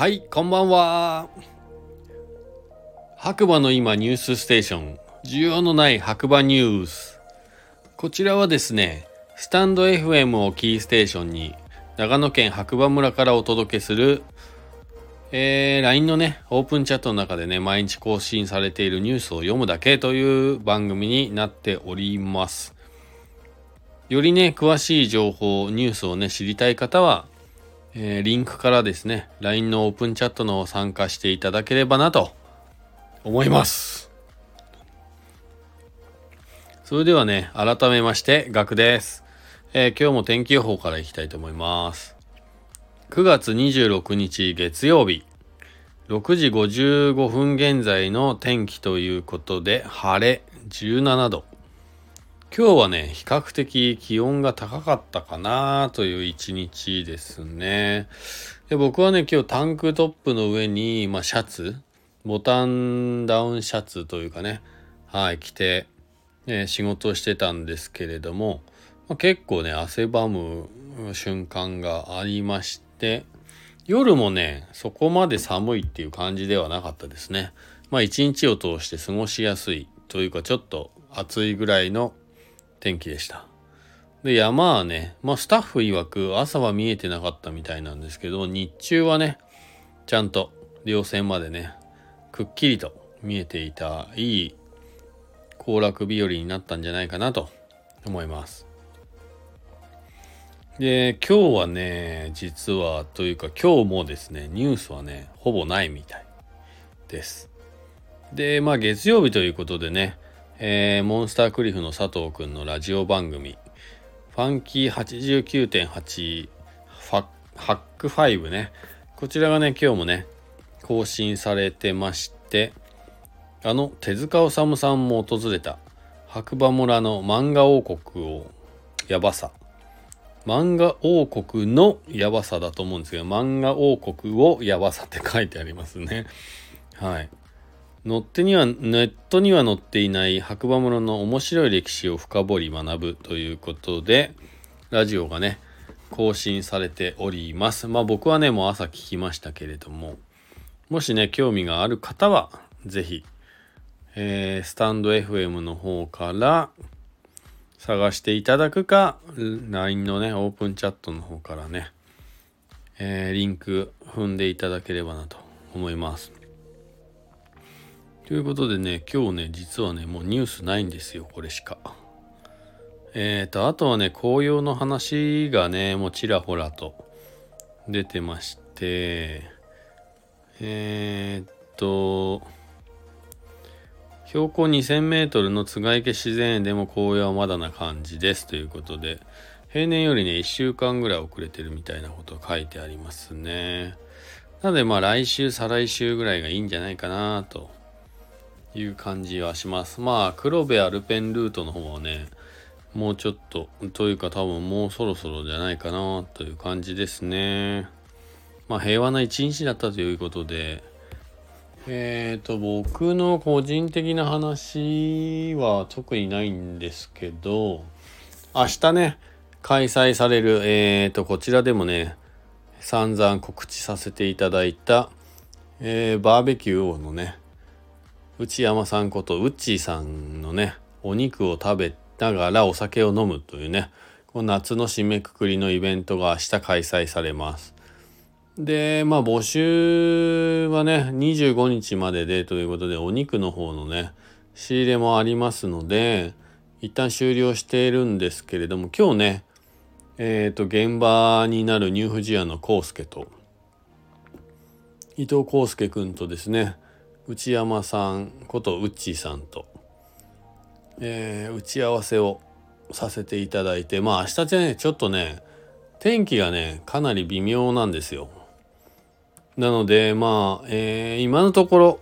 はい、こんばんは。白馬の今ニュースステーション、需要のない白馬ニュース。こちらはですね、スタンド FM をキーステーションに、長野県白馬村からお届けする、えー、LINE のね、オープンチャットの中でね、毎日更新されているニュースを読むだけという番組になっております。よりね、詳しい情報、ニュースをね、知りたい方は、えー、リンクからですね、LINE のオープンチャットの参加していただければなと思います。それではね、改めまして、ガクです、えー、今日も天気予報からいきたいと思います。9月26日月曜日、6時55分現在の天気ということで、晴れ17度。今日はね、比較的気温が高かったかなという一日ですね。で僕はね、今日タンクトップの上に、まあ、シャツ、ボタンダウンシャツというかね、はい、着て、え仕事をしてたんですけれども、まあ、結構ね、汗ばむ瞬間がありまして、夜もね、そこまで寒いっていう感じではなかったですね。まあ一日を通して過ごしやすいというかちょっと暑いぐらいの天気でした。で、山はね、まあスタッフ曰く朝は見えてなかったみたいなんですけど、日中はね、ちゃんと稜線までね、くっきりと見えていたいい行楽日和になったんじゃないかなと思います。で、今日はね、実はというか今日もですね、ニュースはね、ほぼないみたいです。で、まあ月曜日ということでね、えー、モンスタークリフの佐藤くんのラジオ番組、ファンキー89.8ファハック5ね。こちらがね、今日もね、更新されてまして、あの手塚治虫さんも訪れた白馬村の漫画王国をやばさ。漫画王国のやばさだと思うんですけど、漫画王国をやばさって書いてありますね。はい。乗ってにはネットには載っていない白馬村の面白い歴史を深掘り学ぶということでラジオがね更新されております。まあ僕はねもう朝聞きましたけれどももしね興味がある方は是非、えー、スタンド FM の方から探していただくか LINE のねオープンチャットの方からね、えー、リンク踏んでいただければなと思います。ということでね、今日ね、実はね、もうニュースないんですよ、これしか。えーと、あとはね、紅葉の話がね、もうちらほらと出てまして、えー、っと、標高2000メートルの津賀池自然園でも紅葉はまだな感じですということで、平年よりね、1週間ぐらい遅れてるみたいなこと書いてありますね。なのでまあ来週、再来週ぐらいがいいんじゃないかなという感じはします。まあ、黒部アルペンルートの方はね、もうちょっと、というか多分もうそろそろじゃないかなという感じですね。まあ、平和な一日だったということで、えっ、ー、と、僕の個人的な話は特にないんですけど、明日ね、開催される、えっ、ー、と、こちらでもね、散々告知させていただいた、えー、バーベキュー王のね、内山さんことウッチーさんのねお肉を食べながらお酒を飲むというねこの夏の締めくくりのイベントが明日開催されます。でまあ募集はね25日まででということでお肉の方のね仕入れもありますので一旦終了しているんですけれども今日ねえっ、ー、と現場になるニューフジアのコウスケと伊藤康介くんとですね内山さんことウッチーさんと、えー、打ち合わせをさせていただいてまあ明日ねちょっとね天気がねかなり微妙なんですよ。なのでまあ、えー、今のところ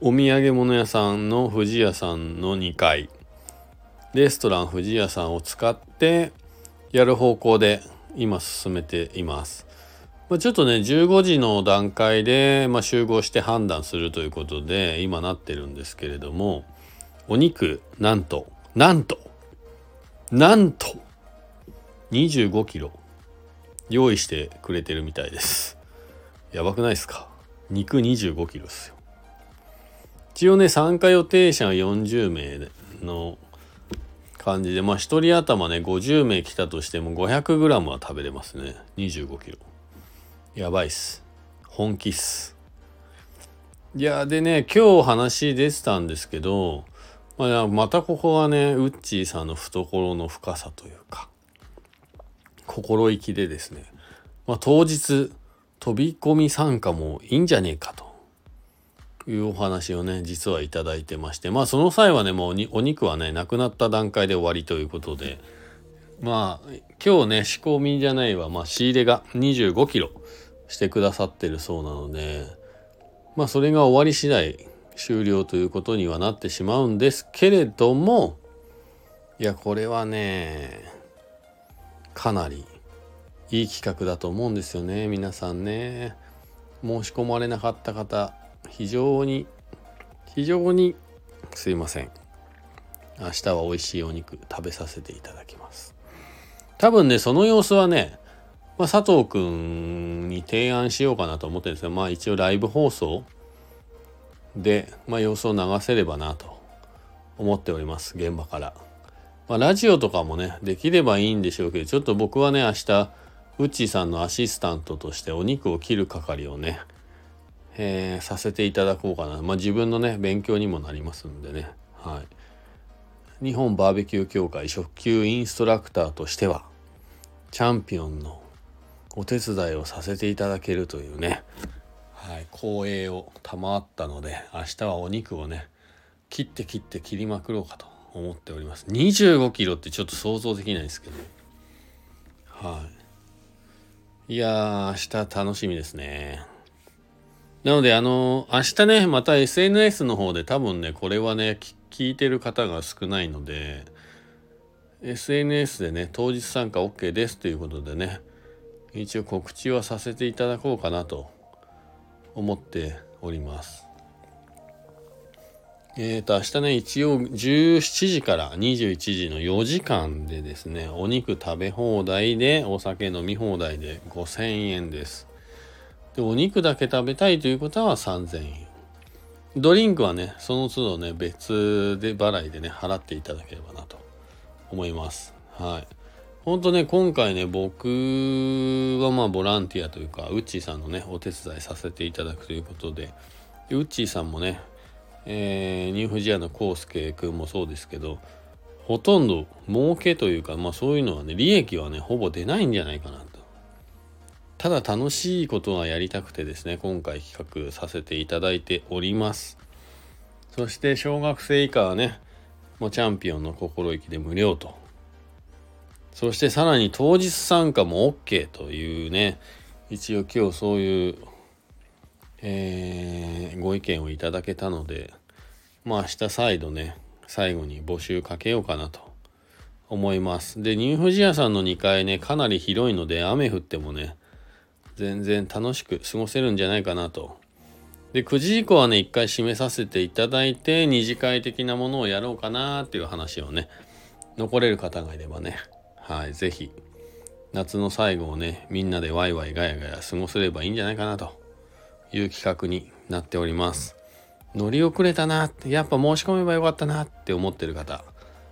お土産物屋さんの富士屋さんの2階レストラン富士屋さんを使ってやる方向で今進めています。ま、ちょっとね15時の段階で、まあ、集合して判断するということで今なってるんですけれどもお肉なんとなんとなんと25キロ用意してくれてるみたいです。やばくないですか？肉25キロですよ。一応ね、参加予定者が40名の感じで、まあ1人頭ね、50名来たとしても 500g は食べれますね。25キロ。やばいっす。本気っす。いや、でね、今日話出てたんですけど、まあ、またここはね、ウッチーさんの懐の深さというか、心意気でですね、まあ、当日、飛び込み参加もいいんじゃねえかというお話をね、実はいただいてまして、まあその際はね、もうお肉はね、なくなった段階で終わりということで、まあ今日ね、仕込みじゃないわ、まあ仕入れが25キロしてくださってるそうなので、まあそれが終わり次第終了ということにはなってしまうんですけれども、いや、これはね、かなりいい企画だと思うんですよね皆さんね。申し込まれなかった方非常に非常にすいません。明日は美味しいお肉食べさせていただきます。多分ねその様子はね、まあ、佐藤くんに提案しようかなと思ってるんですよまあ一応ライブ放送で、まあ、様子を流せればなと思っております現場から、まあ、ラジオとかもねできればいいんでしょうけどちょっと僕はね明日うちさんのアシスタントとしてお肉を切る係をね、えー、させていただこうかな。まあ自分のね、勉強にもなりますんでね。はい。日本バーベキュー協会初級インストラクターとしては、チャンピオンのお手伝いをさせていただけるというね、はい、光栄を賜ったので、明日はお肉をね、切って切って切りまくろうかと思っております。25キロってちょっと想像できないですけど、はい。いやー、明日楽しみですね。なので、あの、明日ね、また SNS の方で多分ね、これはね、聞いてる方が少ないので、SNS でね、当日参加 OK ですということでね、一応告知はさせていただこうかなと思っております。えっ、ー、と、明日ね、一応17時から21時の4時間でですね、お肉食べ放題で、お酒飲み放題で5000円です。で、お肉だけ食べたいという方は3000円。ドリンクはね、その都度ね、別で払いでね、払っていただければなと思います。はい。ほんとね、今回ね、僕はまあボランティアというか、ウッチーさんのね、お手伝いさせていただくということで、ウッチーさんもね、えー、ニューフジアのコウスケ君もそうですけどほとんど儲けというか、まあそういうのはね、利益はね、ほぼ出ないんじゃないかなと。ただ楽しいことがやりたくてですね、今回企画させていただいております。そして小学生以下はね、もうチャンピオンの心意気で無料と。そしてさらに当日参加も OK というね、一応今日そういうえー、ご意見をいただけたので、まあ明日再度ね、最後に募集かけようかなと思います。で、ニューフジアさんの2階ね、かなり広いので、雨降ってもね、全然楽しく過ごせるんじゃないかなと。で、9時以降はね、1回締めさせていただいて、二次会的なものをやろうかなっていう話をね、残れる方がいればね、はい、ぜひ、夏の最後をね、みんなでワイワイガヤガヤ過ごせればいいんじゃないかなという企画になっております。乗り遅れたなって、やっぱ申し込めばよかったなって思ってる方、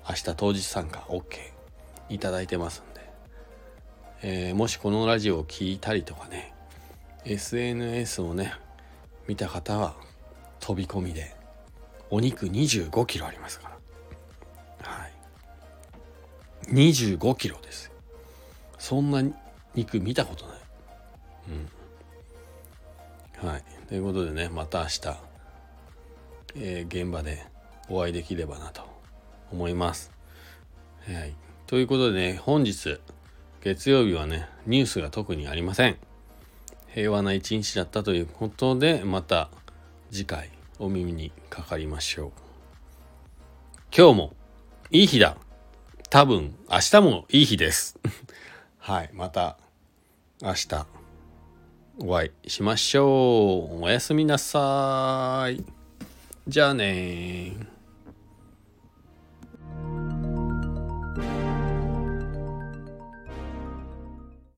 明日当日参加 OK いただいてますんで、えー、もしこのラジオを聞いたりとかね、SNS をね、見た方は飛び込みで、お肉25キロありますから。はい。25キロです。そんな肉見たことない。うん。はい。ということでね、また明日、えー、現場でお会いできればなと思います。はい。ということでね、本日、月曜日はね、ニュースが特にありません。平和な一日だったということで、また次回お耳にかかりましょう。今日もいい日だ。多分明日もいい日です。はい。また明日。お会いしましょう。おやすみなさい。じゃあね